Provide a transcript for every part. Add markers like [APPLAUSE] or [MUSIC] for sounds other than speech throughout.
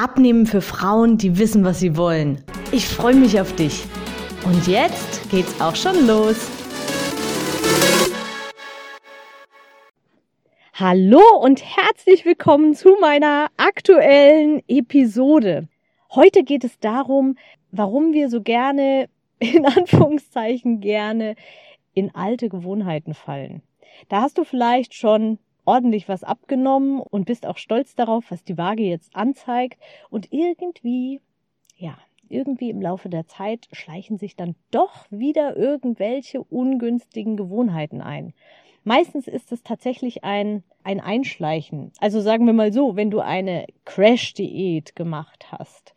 Abnehmen für Frauen, die wissen, was sie wollen. Ich freue mich auf dich. Und jetzt geht's auch schon los. Hallo und herzlich willkommen zu meiner aktuellen Episode. Heute geht es darum, warum wir so gerne, in [LAUGHS] Anführungszeichen gerne, in alte Gewohnheiten fallen. Da hast du vielleicht schon ordentlich was abgenommen und bist auch stolz darauf, was die Waage jetzt anzeigt. Und irgendwie, ja, irgendwie im Laufe der Zeit schleichen sich dann doch wieder irgendwelche ungünstigen Gewohnheiten ein. Meistens ist es tatsächlich ein, ein Einschleichen. Also sagen wir mal so, wenn du eine Crash-Diät gemacht hast,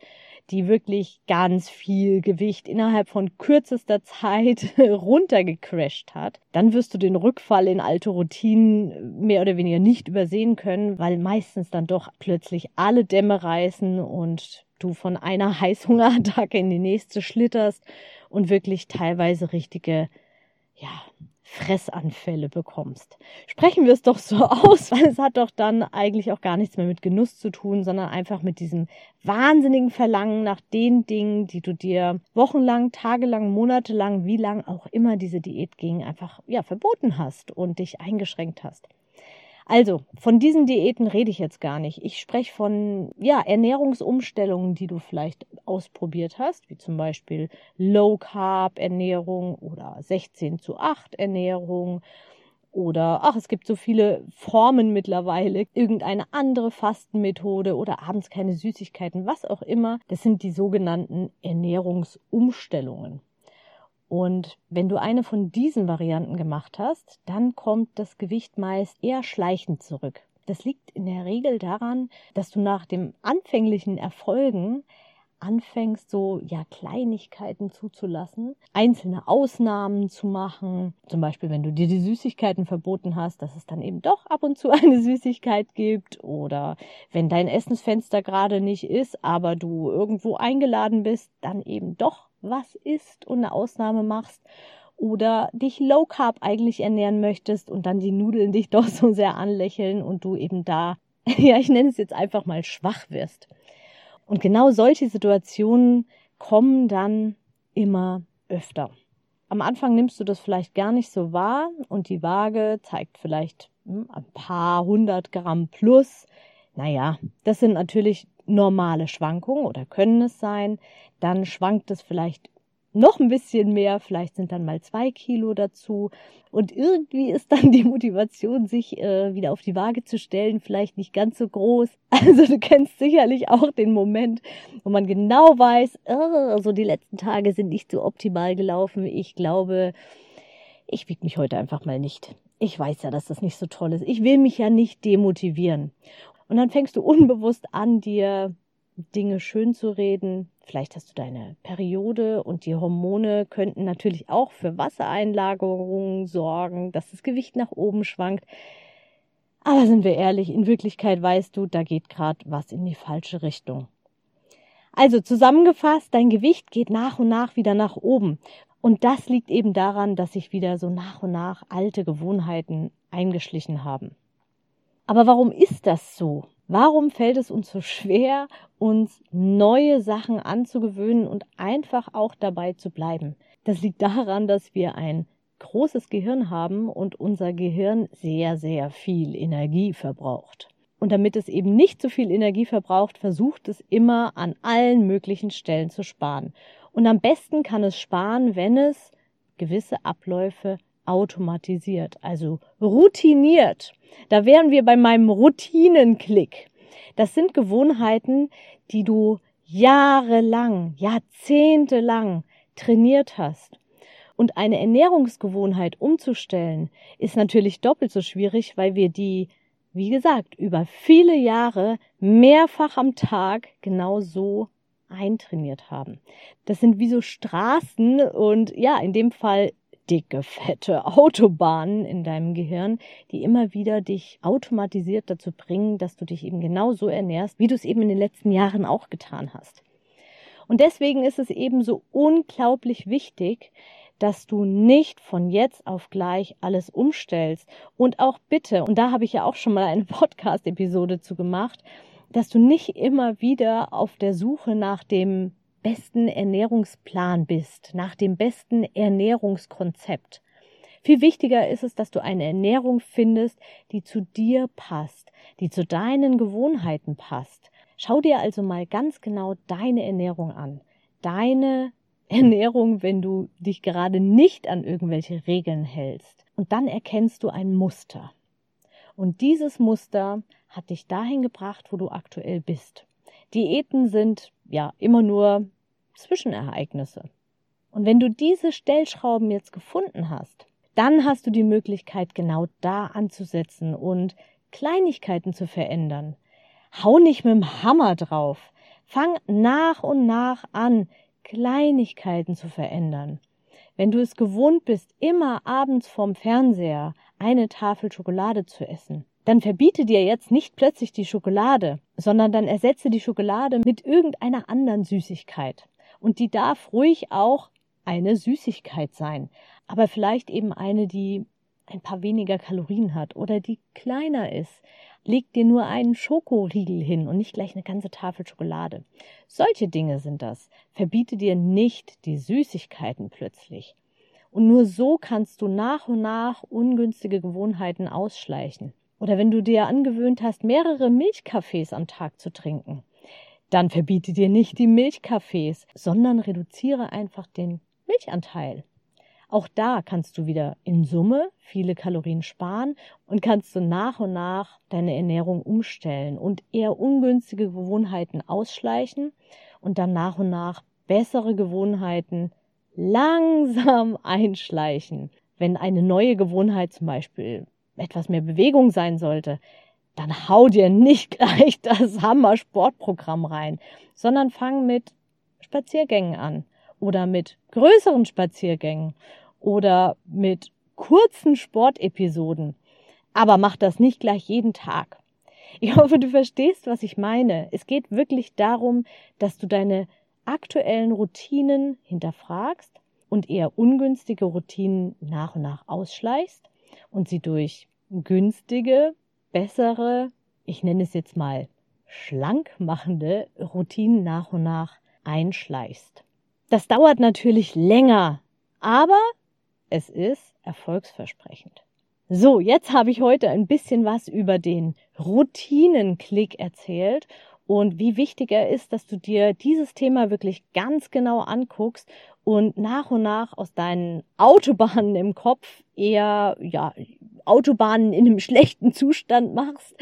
die wirklich ganz viel Gewicht innerhalb von kürzester Zeit [LAUGHS] runtergecrasht hat, dann wirst du den Rückfall in alte Routinen mehr oder weniger nicht übersehen können, weil meistens dann doch plötzlich alle Dämme reißen und du von einer [LAUGHS] Heißhungerattacke in die nächste schlitterst und wirklich teilweise richtige, ja, Fressanfälle bekommst. Sprechen wir es doch so [LAUGHS] aus, weil es hat doch dann eigentlich auch gar nichts mehr mit Genuss zu tun, sondern einfach mit diesem wahnsinnigen Verlangen nach den Dingen, die du dir wochenlang, tagelang, monatelang, wie lang auch immer diese Diät ging, einfach ja verboten hast und dich eingeschränkt hast. Also, von diesen Diäten rede ich jetzt gar nicht. Ich spreche von ja, Ernährungsumstellungen, die du vielleicht ausprobiert hast, wie zum Beispiel Low Carb Ernährung oder 16 zu 8 Ernährung oder ach, es gibt so viele Formen mittlerweile, irgendeine andere Fastenmethode oder abends keine Süßigkeiten, was auch immer. Das sind die sogenannten Ernährungsumstellungen. Und wenn du eine von diesen Varianten gemacht hast, dann kommt das Gewicht meist eher schleichend zurück. Das liegt in der Regel daran, dass du nach dem anfänglichen Erfolgen anfängst, so ja Kleinigkeiten zuzulassen, einzelne Ausnahmen zu machen. Zum Beispiel, wenn du dir die Süßigkeiten verboten hast, dass es dann eben doch ab und zu [LAUGHS] eine Süßigkeit gibt. Oder wenn dein Essensfenster gerade nicht ist, aber du irgendwo eingeladen bist, dann eben doch was isst und eine Ausnahme machst oder dich low carb eigentlich ernähren möchtest und dann die Nudeln dich [LAUGHS] doch so sehr anlächeln und du eben da, [LAUGHS] ja, ich nenne es jetzt einfach mal schwach wirst. Und genau solche Situationen kommen dann immer öfter. Am Anfang nimmst du das vielleicht gar nicht so wahr und die Waage zeigt vielleicht hm, ein paar hundert Gramm plus. Naja, das sind natürlich normale Schwankungen oder können es sein. Dann schwankt es vielleicht noch ein bisschen mehr, vielleicht sind dann mal zwei Kilo dazu. Und irgendwie ist dann die Motivation, sich äh, wieder auf die Waage zu stellen, vielleicht nicht ganz so groß. [LAUGHS] Also du kennst sicherlich auch den Moment, wo man genau weiß, oh, so die letzten Tage sind nicht so optimal gelaufen. Ich glaube, ich wiege mich heute einfach mal nicht. Ich weiß ja, dass das nicht so toll ist. Ich will mich ja nicht demotivieren. Und dann fängst du unbewusst an, dir Dinge schön zu reden. Vielleicht hast du deine Periode und die Hormone könnten natürlich auch für Wassereinlagerungen sorgen, dass das Gewicht nach oben schwankt. Aber sind wir ehrlich, in Wirklichkeit weißt du, da geht gerade was in die falsche Richtung. Also zusammengefasst, dein Gewicht geht nach und nach wieder nach oben. Und das liegt eben daran, dass sich wieder so nach und nach alte Gewohnheiten eingeschlichen haben. Aber warum ist das so? Warum fällt es uns so schwer, uns neue Sachen anzugewöhnen und einfach auch dabei zu bleiben? Das liegt daran, dass wir ein großes Gehirn haben und unser Gehirn sehr, sehr viel Energie verbraucht. Und damit es eben nicht so viel Energie verbraucht, versucht es immer an allen möglichen Stellen zu sparen. Und am besten kann es sparen, wenn es gewisse Abläufe automatisiert, also routiniert. Da wären wir bei meinem Routinenklick. Das sind Gewohnheiten, die du jahrelang, jahrzehntelang trainiert hast. Und eine Ernährungsgewohnheit umzustellen, ist natürlich doppelt so schwierig, weil wir die, wie gesagt, über viele Jahre mehrfach am Tag genau so eintrainiert haben. Das sind wie so Straßen und ja, in dem Fall dicke, fette [LAUGHS] Autobahnen in deinem Gehirn, die immer wieder dich automatisiert dazu bringen, dass du dich eben genau so ernährst, wie du es eben in den letzten Jahren auch getan hast. Und deswegen ist es eben so unglaublich wichtig, dass du nicht von jetzt auf gleich alles umstellst. Und auch bitte, und da habe ich ja auch schon mal eine [LAUGHS] Podcast-Episode zu gemacht, dass du nicht immer wieder auf der Suche nach dem besten Ernährungsplan bist, nach dem besten Ernährungskonzept. Viel wichtiger ist es, dass du eine Ernährung findest, die zu dir passt, die zu deinen Gewohnheiten passt. Schau dir also mal ganz genau deine Ernährung an. Deine Ernährung, wenn du dich gerade nicht an irgendwelche Regeln hältst. Und dann erkennst du ein Muster. Und dieses Muster hat dich dahin gebracht, wo du aktuell bist. Diäten sind ja immer nur Zwischenereignisse. Und wenn du diese Stellschrauben jetzt gefunden hast, dann hast du die Möglichkeit, genau da anzusetzen und Kleinigkeiten zu verändern. Hau nicht mit dem Hammer drauf. Fang nach und nach an, Kleinigkeiten zu verändern. Wenn du es gewohnt bist, immer abends vorm Fernseher eine Tafel Schokolade zu essen, dann verbiete dir jetzt nicht plötzlich die Schokolade, sondern dann ersetze die Schokolade mit irgendeiner anderen Süßigkeit. Und die darf ruhig auch eine Süßigkeit sein, aber vielleicht eben eine, die ein paar weniger Kalorien hat oder die kleiner ist, leg dir nur einen Schokoriegel hin und nicht gleich eine ganze Tafel Schokolade. Solche Dinge sind das. Verbiete dir nicht die Süßigkeiten plötzlich. Und nur so kannst du nach und nach ungünstige Gewohnheiten ausschleichen. Oder wenn du dir angewöhnt hast, mehrere Milchkaffees am Tag zu trinken, dann verbiete dir nicht die Milchkaffees, sondern reduziere einfach den Milchanteil. Auch da kannst du wieder in Summe viele Kalorien sparen und kannst du nach und nach deine Ernährung umstellen und eher ungünstige Gewohnheiten ausschleichen und dann nach und nach bessere Gewohnheiten langsam [LAUGHS] einschleichen. Wenn eine neue Gewohnheit zum Beispiel etwas mehr Bewegung sein sollte, dann hau dir nicht [LAUGHS] gleich das Hammer-Sportprogramm rein, sondern fang mit Spaziergängen an oder mit größeren Spaziergängen oder mit kurzen Sportepisoden. Aber mach das nicht gleich jeden Tag. Ich [LAUGHS] hoffe, du verstehst, was ich meine. Es geht wirklich darum, dass du deine aktuellen Routinen hinterfragst und eher ungünstige Routinen nach und nach ausschleichst und sie durch günstige, bessere, ich nenne es jetzt mal schlank machende Routinen nach und nach einschleichst. Das dauert natürlich länger, aber es ist erfolgsversprechend. So, jetzt habe ich heute ein bisschen was über den Routinenklick erzählt und wie wichtig er ist, dass du dir dieses Thema wirklich ganz genau anguckst und nach und nach aus deinen Autobahnen im Kopf eher, ja, Autobahnen in einem [LAUGHS] schlechten Zustand machst,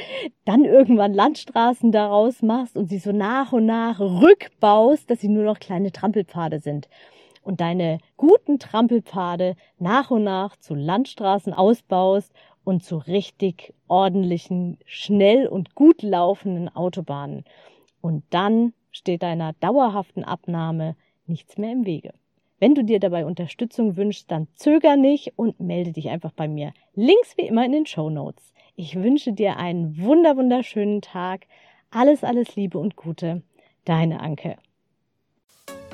dann irgendwann Landstraßen daraus machst und sie so nach und nach rückbaust, dass sie nur noch kleine Trampelpfade sind. Und deine guten Trampelpfade nach und nach zu Landstraßen ausbaust und zu richtig ordentlichen, schnell und gut laufenden Autobahnen. Und dann steht deiner dauerhaften Abnahme nichts mehr im Wege. Wenn du dir dabei Unterstützung wünschst, dann zöger nicht und melde dich einfach bei mir. Links wie immer in den Show Notes. Ich wünsche dir einen wunder wunderschönen Tag. Alles, alles Liebe und Gute. Deine Anke.